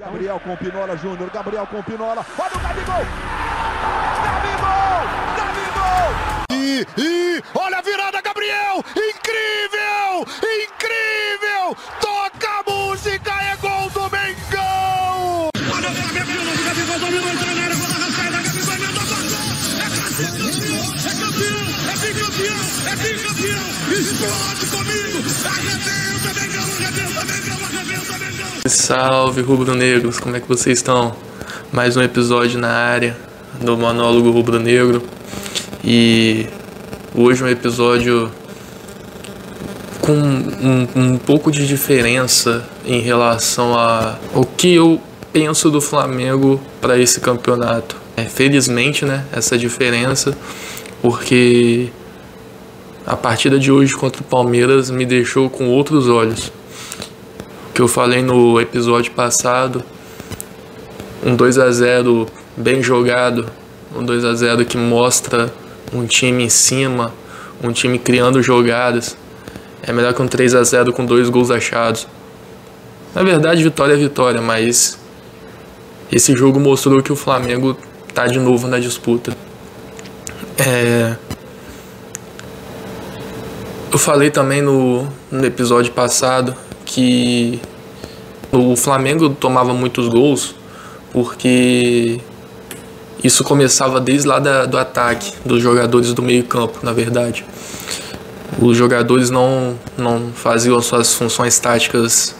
Gabriel com Pinola Júnior, Gabriel com Pinola, olha o Gabigol! Gabigol! Gabigol! E, e olha a virada, Gabriel! Incrível! Incrível! Toca a música, é gol do Mengão! Olha o Flamengo, o Gabigol dominou, entrou na área, bola arrancada, Gabigol emendou, passou! É campeão, é bicampeão, é bicampeão! Explode Salve rubro-negros, como é que vocês estão? Mais um episódio na área do monólogo rubro-negro e hoje um episódio com um, um pouco de diferença em relação a o que eu penso do Flamengo para esse campeonato. É, felizmente, né, essa diferença, porque a partida de hoje contra o Palmeiras me deixou com outros olhos que eu falei no episódio passado, um 2 a 0 bem jogado, um 2 a 0 que mostra um time em cima, um time criando jogadas. É melhor que um 3 a 0 com dois gols achados. Na verdade, vitória é vitória, mas esse jogo mostrou que o Flamengo tá de novo na disputa. É... Eu falei também no, no episódio passado que o Flamengo tomava muitos gols porque isso começava desde lá da, do ataque, dos jogadores do meio campo, na verdade. Os jogadores não, não faziam as suas funções táticas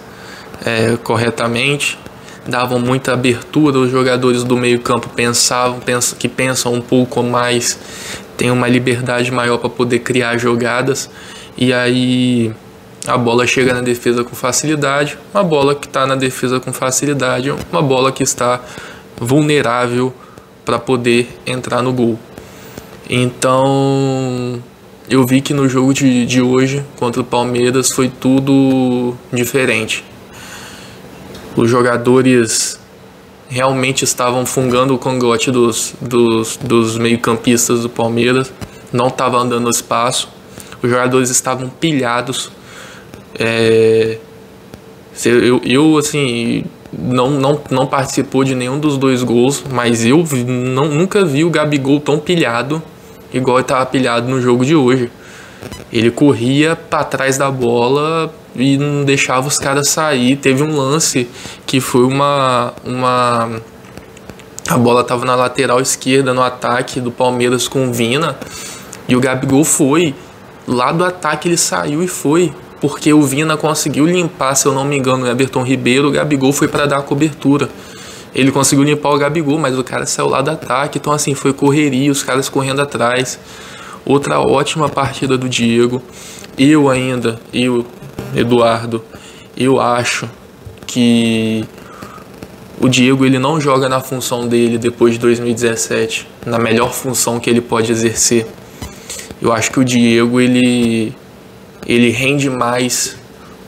é, corretamente, davam muita abertura, os jogadores do meio campo pensavam, pensam, que pensam um pouco mais, têm uma liberdade maior para poder criar jogadas, e aí a bola chega na defesa com facilidade, uma bola que está na defesa com facilidade, uma bola que está vulnerável para poder entrar no gol. Então eu vi que no jogo de, de hoje contra o Palmeiras foi tudo diferente. Os jogadores realmente estavam fungando o congote dos, dos, dos meio-campistas do Palmeiras, não estava andando espaço, os jogadores estavam pilhados é, eu, eu, assim, não, não, não participou de nenhum dos dois gols, mas eu não, nunca vi o Gabigol tão pilhado igual ele estava pilhado no jogo de hoje. Ele corria para trás da bola e não deixava os caras sair. Teve um lance que foi uma. uma a bola estava na lateral esquerda no ataque do Palmeiras com o Vina e o Gabigol foi. Lá do ataque ele saiu e foi porque o Vina conseguiu limpar, se eu não me engano, o Everton Ribeiro, o Gabigol foi para dar a cobertura. Ele conseguiu limpar o Gabigol, mas o cara saiu lá do ataque, então assim, foi correria, os caras correndo atrás. Outra ótima partida do Diego. Eu ainda, eu, Eduardo, eu acho que o Diego ele não joga na função dele depois de 2017, na melhor função que ele pode exercer. Eu acho que o Diego ele ele rende mais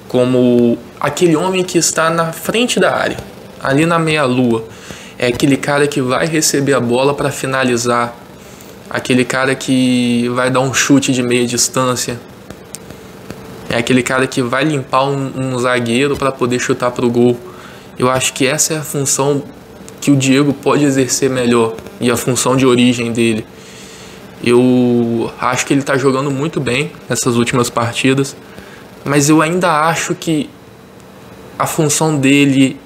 como aquele homem que está na frente da área, ali na meia-lua. É aquele cara que vai receber a bola para finalizar, aquele cara que vai dar um chute de meia distância, é aquele cara que vai limpar um, um zagueiro para poder chutar para o gol. Eu acho que essa é a função que o Diego pode exercer melhor e a função de origem dele. Eu acho que ele está jogando muito bem nessas últimas partidas, mas eu ainda acho que a função dele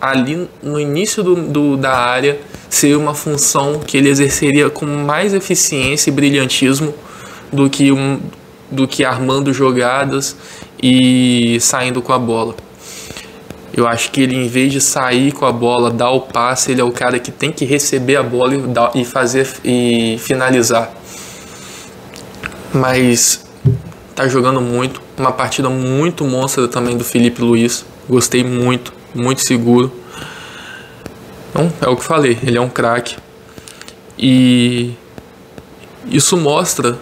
ali no início do, do, da área seria uma função que ele exerceria com mais eficiência e brilhantismo do que, um, do que armando jogadas e saindo com a bola. Eu acho que ele, em vez de sair com a bola, dar o passe, ele é o cara que tem que receber a bola e, fazer e finalizar mas tá jogando muito. Uma partida muito monstra também do Felipe Luiz. Gostei muito, muito seguro. Então, é o que falei, ele é um craque. E isso mostra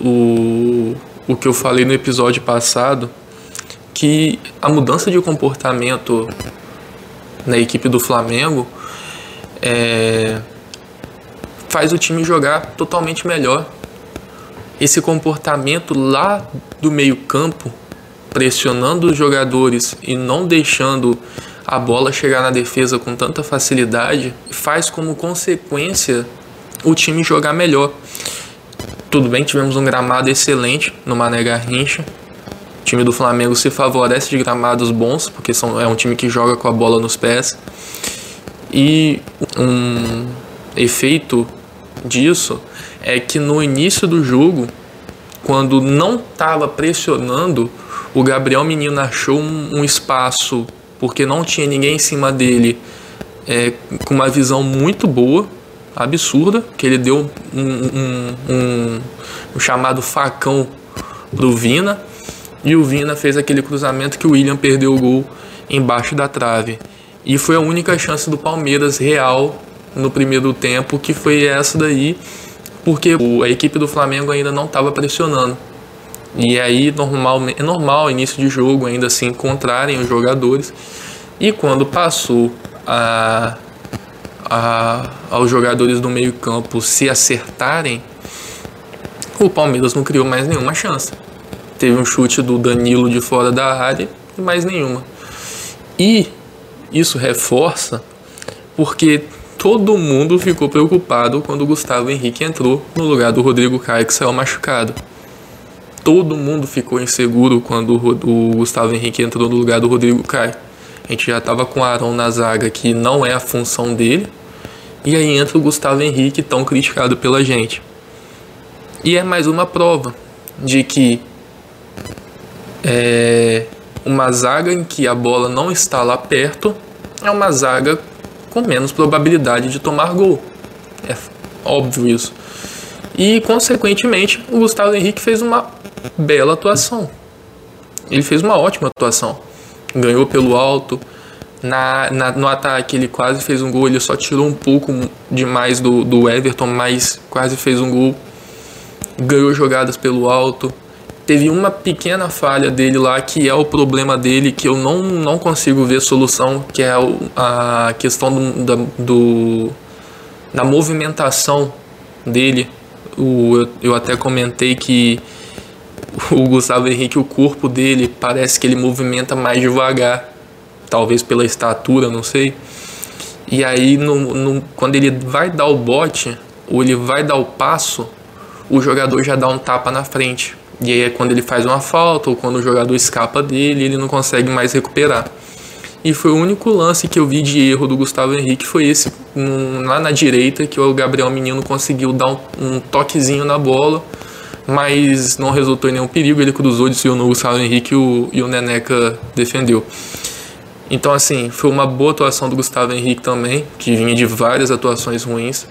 o, o que eu falei no episódio passado, que a mudança de comportamento na equipe do Flamengo é, faz o time jogar totalmente melhor esse comportamento lá do meio-campo, pressionando os jogadores e não deixando a bola chegar na defesa com tanta facilidade faz como consequência o time jogar melhor. Tudo bem, tivemos um gramado excelente no Mané Garrincha. O time do Flamengo se favorece de gramados bons, porque são, é um time que joga com a bola nos pés. E um efeito disso é que no início do jogo, quando não estava pressionando, o Gabriel Menino achou um, um, espaço porque não tinha ninguém em cima dele é, com uma visão muito boa, absurda, que ele deu um, um, um, chamado facão pro Vina e o Vina fez aquele cruzamento que o William perdeu o gol embaixo da trave. E foi a única chance do Palmeiras real no primeiro tempo, que foi essa daí, porque a equipe do Flamengo ainda não estava pressionando. E aí normal, é normal início de jogo ainda se encontrarem os jogadores. E quando passou a, a, aos jogadores do meio-campo se acertarem, o Palmeiras não criou mais nenhuma chance. Teve um chute do Danilo de fora da área e mais nenhuma. E isso reforça porque todo mundo ficou preocupado quando o Gustavo Henrique entrou no lugar do Rodrigo Caio que saiu machucado. Todo mundo ficou inseguro quando o Gustavo Henrique entrou no lugar do Rodrigo Caio. A gente já estava com o Arão na zaga, que não é a função dele. E aí entra o Gustavo Henrique, tão criticado pela gente. E é mais uma prova de que é, uma zaga em que a bola não está lá perto é uma zaga com menos probabilidade de tomar gol. É óbvio isso. E, consequentemente, o Gustavo Henrique fez uma bela atuação. Ele fez uma ótima atuação. Ganhou pelo alto. Na, na, no ataque ele quase fez um gol, ele só tirou um pouco demais do, do Everton, mas quase fez um gol. Ganhou jogadas pelo alto. Teve uma pequena falha dele lá que é o problema dele, que eu não, não consigo ver solução, que é a questão do, da, do, da movimentação dele. O, eu, eu até comentei que o Gustavo Henrique, o corpo dele, parece que ele movimenta mais devagar, talvez pela estatura, não sei. E aí, no, no, quando ele vai dar o bote, ou ele vai dar o passo, o jogador já dá um tapa na frente. E aí é quando ele faz uma falta ou quando o jogador escapa dele, ele não consegue mais recuperar. E foi o único lance que eu vi de erro do Gustavo Henrique, foi esse um, lá na direita, que o Gabriel Menino conseguiu dar um, um, toquezinho na bola, mas não resultou em nenhum perigo, ele cruzou, desviou no Gustavo Henrique o, e o Neneca defendeu. Então assim, foi uma boa atuação do Gustavo Henrique também, que vinha de várias atuações ruins.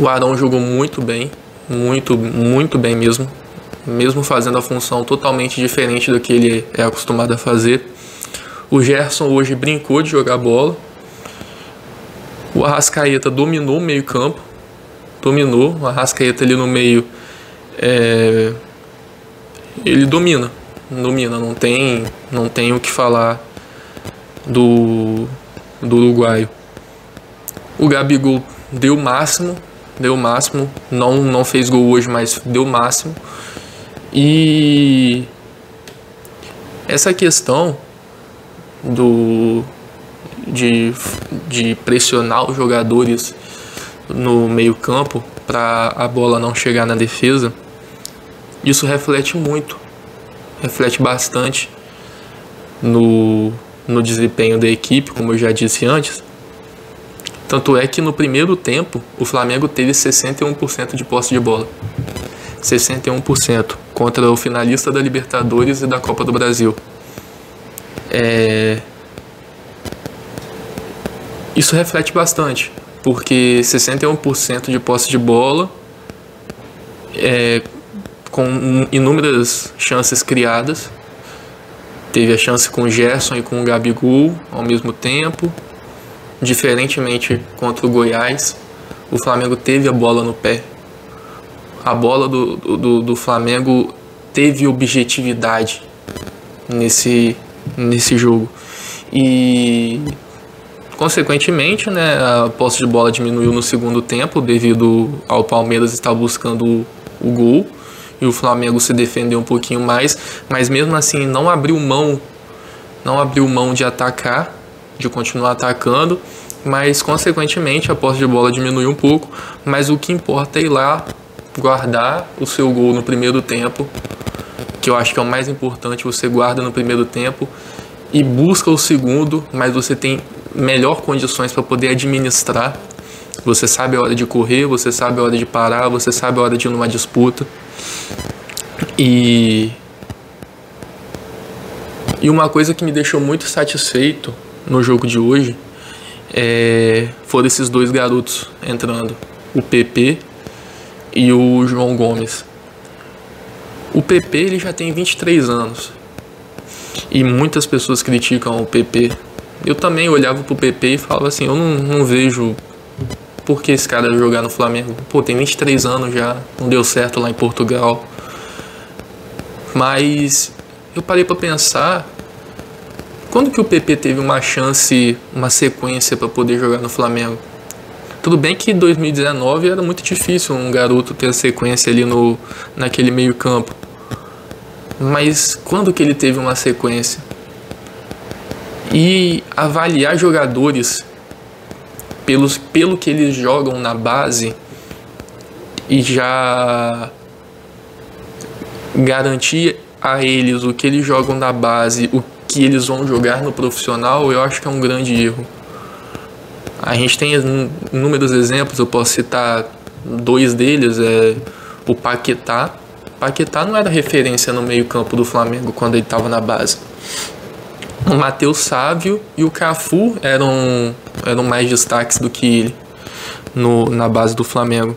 O Arão jogou muito bem, muito, muito bem mesmo mesmo fazendo a função totalmente diferente do que ele é acostumado a fazer. O Gerson hoje brincou de jogar bola. O Arrascaeta dominou o meio-campo. Dominou. O Arrascaeta ali no meio. É... Ele domina. Domina. Não tem, não tem o que falar do, do uruguaio. O Gabigol deu o máximo. Deu o máximo. Não, não fez gol hoje, mas deu o máximo. E essa questão do de, de pressionar os jogadores no meio-campo para a bola não chegar na defesa, isso reflete muito, reflete bastante no, no desempenho da equipe, como eu já disse antes. Tanto é que no primeiro tempo o Flamengo teve 61% de posse de bola. 61% contra o finalista da Libertadores e da Copa do Brasil. É... Isso reflete bastante, porque 61% de posse de bola, é, com inúmeras chances criadas. Teve a chance com o Gerson e com o Gabigol ao mesmo tempo. Diferentemente contra o Goiás, o Flamengo teve a bola no pé a bola do, do, do Flamengo teve objetividade nesse, nesse jogo. E consequentemente, né, a posse de bola diminuiu no segundo tempo devido ao Palmeiras estar buscando o, gol e o Flamengo se defendeu um pouquinho mais, mas mesmo assim não abriu mão não abriu mão de atacar, de continuar atacando, mas consequentemente a posse de bola diminuiu um pouco, mas o que importa é ir lá guardar o seu gol no primeiro tempo, que eu acho que é o mais importante, você guarda no primeiro tempo e busca o segundo, mas você tem melhor condições para poder administrar. Você sabe a hora de correr, você sabe a hora de parar, você sabe a hora de ir numa disputa. E e uma coisa que me deixou muito satisfeito no jogo de hoje é, foram esses dois garotos entrando, o PP e o João Gomes. O PP ele já tem 23 anos e muitas pessoas criticam o PP. Eu também olhava pro PP e falava assim, eu não, não vejo por que esse cara jogar no Flamengo. Pô, tem 23 anos já, não deu certo lá em Portugal. Mas eu parei para pensar quando que o PP teve uma chance, uma sequência para poder jogar no Flamengo? Tudo bem que 2019 era muito difícil um garoto ter a sequência ali no naquele meio-campo. Mas quando que ele teve uma sequência? E avaliar jogadores pelos, pelo que eles jogam na base e já garantir a eles o que eles jogam na base, o que eles vão jogar no profissional, eu acho que é um grande erro. A gente tem inúmeros exemplos, eu posso citar dois deles, é o Paquetá. Paquetá não era referência no meio-campo do Flamengo quando ele estava na base. O Matheus Sávio e o Cafu eram, eram mais destaques do que ele no, na base do Flamengo.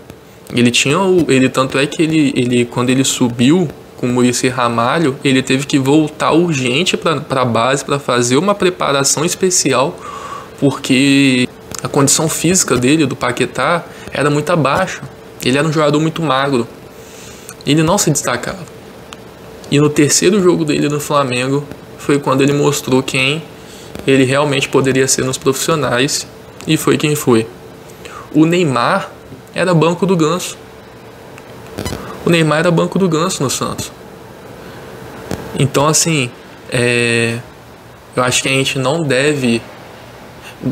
Ele tinha o, ele tanto é que ele, ele quando ele subiu com o Muricy Ramalho, ele teve que voltar urgente para a base para fazer uma preparação especial, porque a condição física dele, do Paquetá, era muito abaixo. Ele era um jogador muito magro. Ele não se destacava. E no terceiro jogo dele no Flamengo foi quando ele mostrou quem ele realmente poderia ser nos profissionais e foi quem foi. O Neymar era banco do Ganso. O Neymar era banco do Ganso no Santos. Então, assim, é, eu acho que a gente não deve.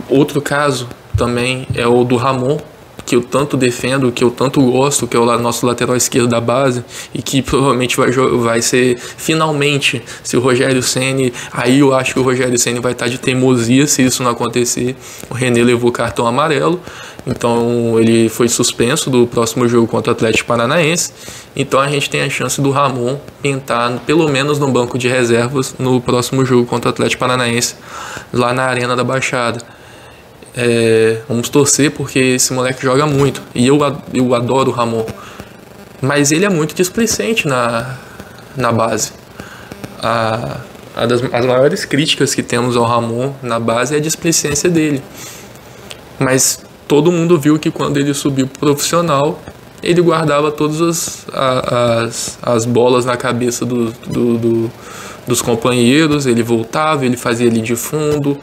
Outro caso também é o do Ramon, que eu tanto defendo, que eu tanto gosto, que é o nosso lateral esquerdo da base e que provavelmente vai, vai ser finalmente se o Rogério Ceni, aí eu acho que o Rogério Ceni vai estar de teimosia se isso não acontecer. O René levou cartão amarelo, então ele foi suspenso do próximo jogo contra o Atlético Paranaense. Então a gente tem a chance do Ramon pintar pelo menos no banco de reservas no próximo jogo contra o Atlético Paranaense lá na Arena da Baixada. É, vamos torcer porque esse moleque joga muito. E eu, eu adoro o Ramon. Mas ele é muito displicente na, na base. A, a das, as maiores críticas que temos ao Ramon na base é a displicência dele. Mas todo mundo viu que quando ele subiu pro profissional, ele guardava todas as, as, as bolas na cabeça do, do, do dos companheiros, ele voltava, ele fazia ali de fundo,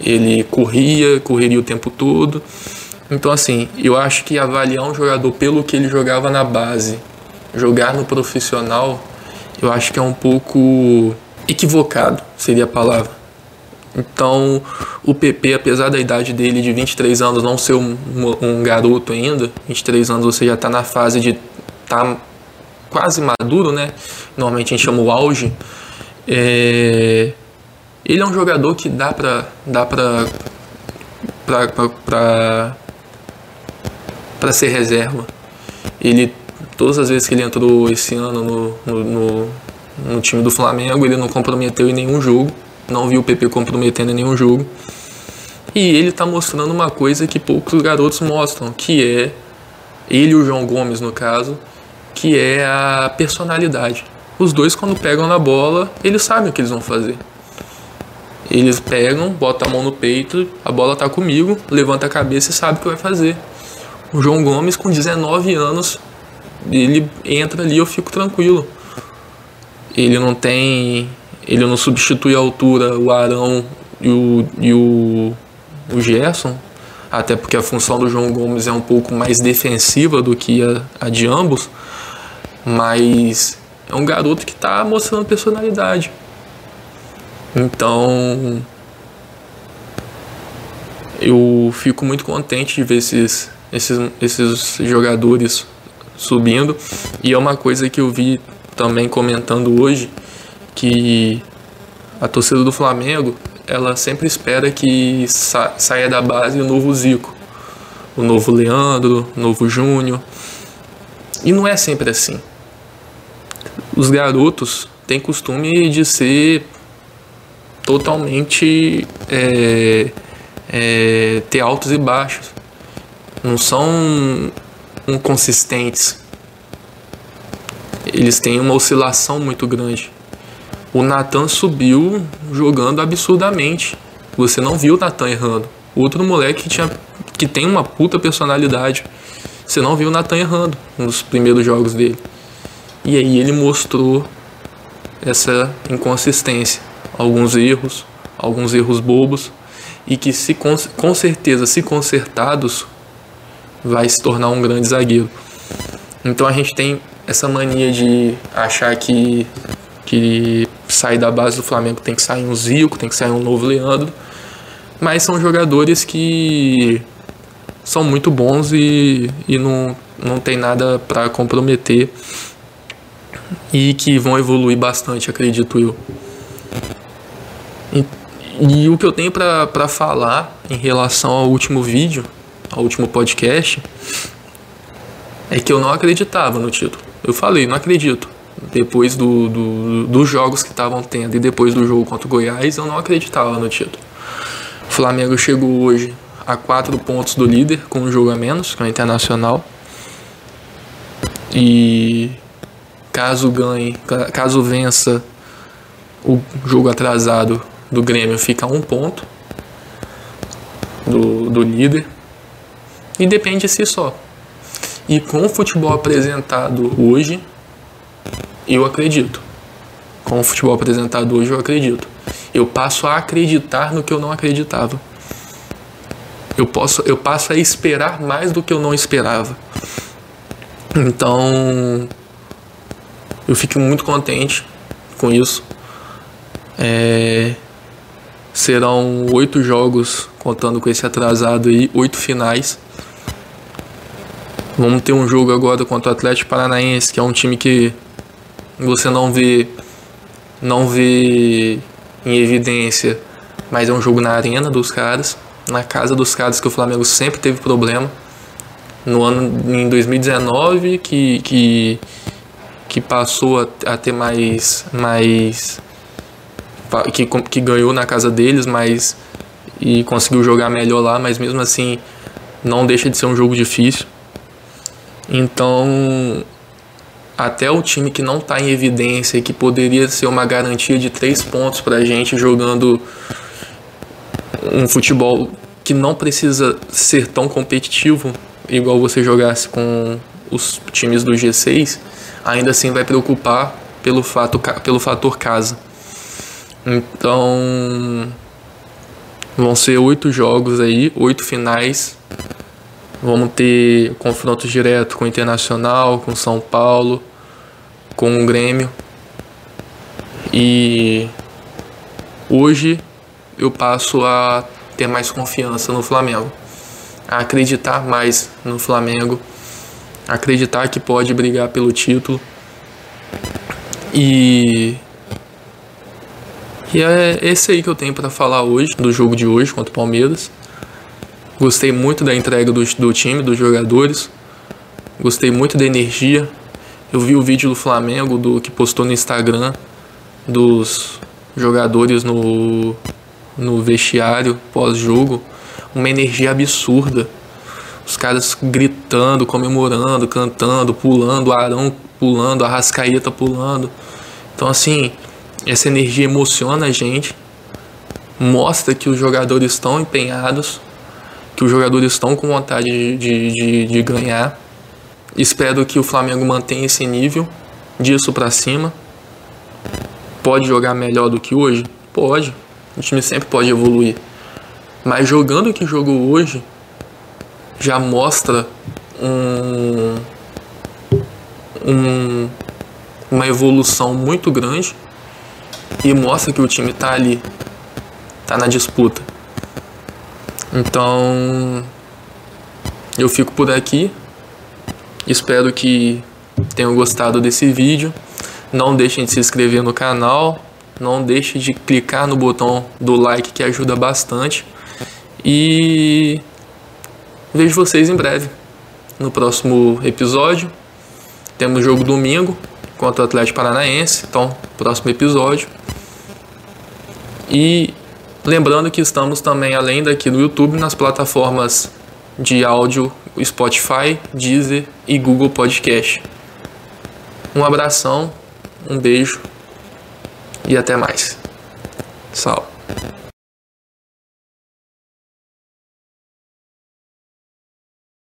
ele corria, correria o tempo todo. Então, assim, eu acho que avaliar um jogador pelo que ele jogava na base, jogar no profissional, eu acho que é um pouco equivocado, seria a palavra. Então, o PP, apesar da idade dele de 23 anos não ser um, um garoto ainda, 23 anos você já está na fase de estar tá quase maduro, né? Normalmente a gente chama o auge. É, ele é um jogador que dá pra. dá pra. pra, pra, pra, pra ser reserva. Ele. Todas as vezes que ele entrou esse ano no, no, no, no time do Flamengo, ele não comprometeu em nenhum jogo. Não viu o PP comprometendo em nenhum jogo. E ele está mostrando uma coisa que poucos garotos mostram, que é ele e o João Gomes no caso, que é a personalidade. Os dois quando pegam na bola, eles sabem o que eles vão fazer. Eles pegam, botam a mão no peito, a bola tá comigo, levanta a cabeça e sabe o que vai fazer. O João Gomes, com 19 anos, ele entra ali eu fico tranquilo. Ele não tem. Ele não substitui a altura o Arão e o, e o, o Gerson, até porque a função do João Gomes é um pouco mais defensiva do que a, a de ambos, mas é um garoto que está mostrando personalidade. Então, eu fico muito contente de ver esses, esses, esses jogadores subindo. E é uma coisa que eu vi também comentando hoje, que a torcida do Flamengo, ela sempre espera que sa saia da base o novo Zico, o novo Leandro, o novo Júnior. E não é sempre assim. Os garotos têm costume de ser totalmente é, é, ter altos e baixos. Não são inconsistentes. Eles têm uma oscilação muito grande. O Nathan subiu jogando absurdamente. Você não viu o Nathan errando. Outro moleque que, tinha, que tem uma puta personalidade. Você não viu o Nathan errando nos primeiros jogos dele. E aí ele mostrou essa inconsistência. Alguns erros, alguns erros bobos. E que se com certeza, se consertados, vai se tornar um grande zagueiro. Então a gente tem essa mania de achar que, que sair da base do Flamengo tem que sair um Zico, tem que sair um novo Leandro. Mas são jogadores que são muito bons e, e não, não tem nada para comprometer e que vão evoluir bastante, acredito eu. E, e o que eu tenho para falar em relação ao último vídeo, ao último podcast, é que eu não acreditava no título. Eu falei, não acredito. Depois do, do dos jogos que estavam tendo e depois do jogo contra o Goiás, eu não acreditava no título. O Flamengo chegou hoje a quatro pontos do líder, com um jogo a menos, que é o Internacional. E caso ganhe, caso vença o jogo atrasado do Grêmio, fica um ponto do, do líder. E depende de si só. E com o futebol apresentado hoje, eu acredito. Com o futebol apresentado hoje, eu acredito. Eu passo a acreditar no que eu não acreditava. Eu, posso, eu passo a esperar mais do que eu não esperava. Então, eu fico muito contente com isso. É, serão oito jogos, contando com esse atrasado aí, oito finais. Vamos ter um jogo agora contra o Atlético Paranaense, que é um time que você não vê não vê em evidência, mas é um jogo na arena dos caras, na casa dos caras que o Flamengo sempre teve problema. No ano em 2019 que, que, que passou a, a ter mais mais que, que ganhou na casa deles, mas e conseguiu jogar melhor lá, mas mesmo assim não deixa de ser um jogo difícil. Então, até o time que não está em evidência e que poderia ser uma garantia de três pontos para a gente jogando um futebol que não precisa ser tão competitivo igual você jogasse com os times do G6, ainda assim vai preocupar pelo, fato, pelo fator casa. Então vão ser oito jogos aí, oito finais Vamos ter confrontos diretos com o Internacional, com São Paulo, com o Grêmio. E hoje eu passo a ter mais confiança no Flamengo, a acreditar mais no Flamengo, acreditar que pode brigar pelo título. E e é esse aí que eu tenho para falar hoje, do jogo de hoje contra o Palmeiras. Gostei muito da entrega do, do time, dos jogadores. Gostei muito da energia. Eu vi o vídeo do Flamengo do que postou no Instagram dos jogadores no, no vestiário pós-jogo. Uma energia absurda. Os caras gritando, comemorando, cantando, pulando, Arão pulando, Arrascaeta pulando. Então, assim, essa energia emociona a gente, mostra que os jogadores estão empenhados que os jogadores estão com vontade de, de, de, de ganhar. Espero que o Flamengo mantenha esse nível disso para cima. Pode jogar melhor do que hoje? Pode. O time sempre pode evoluir. Mas jogando o que jogou hoje, já mostra um, um, uma evolução muito grande e mostra que o time tá ali, tá na disputa. Então, eu fico por aqui. Espero que tenham gostado desse vídeo. Não deixem de se inscrever no canal. Não deixe de clicar no botão do like que ajuda bastante. E vejo vocês em breve no próximo episódio. Temos jogo domingo contra o Atlético Paranaense. Então, próximo episódio. E lembrando que estamos também, além daqui no YouTube, nas plataformas de áudio Spotify, Deezer e Google Podcast. Um abração, um beijo e até mais. Salve.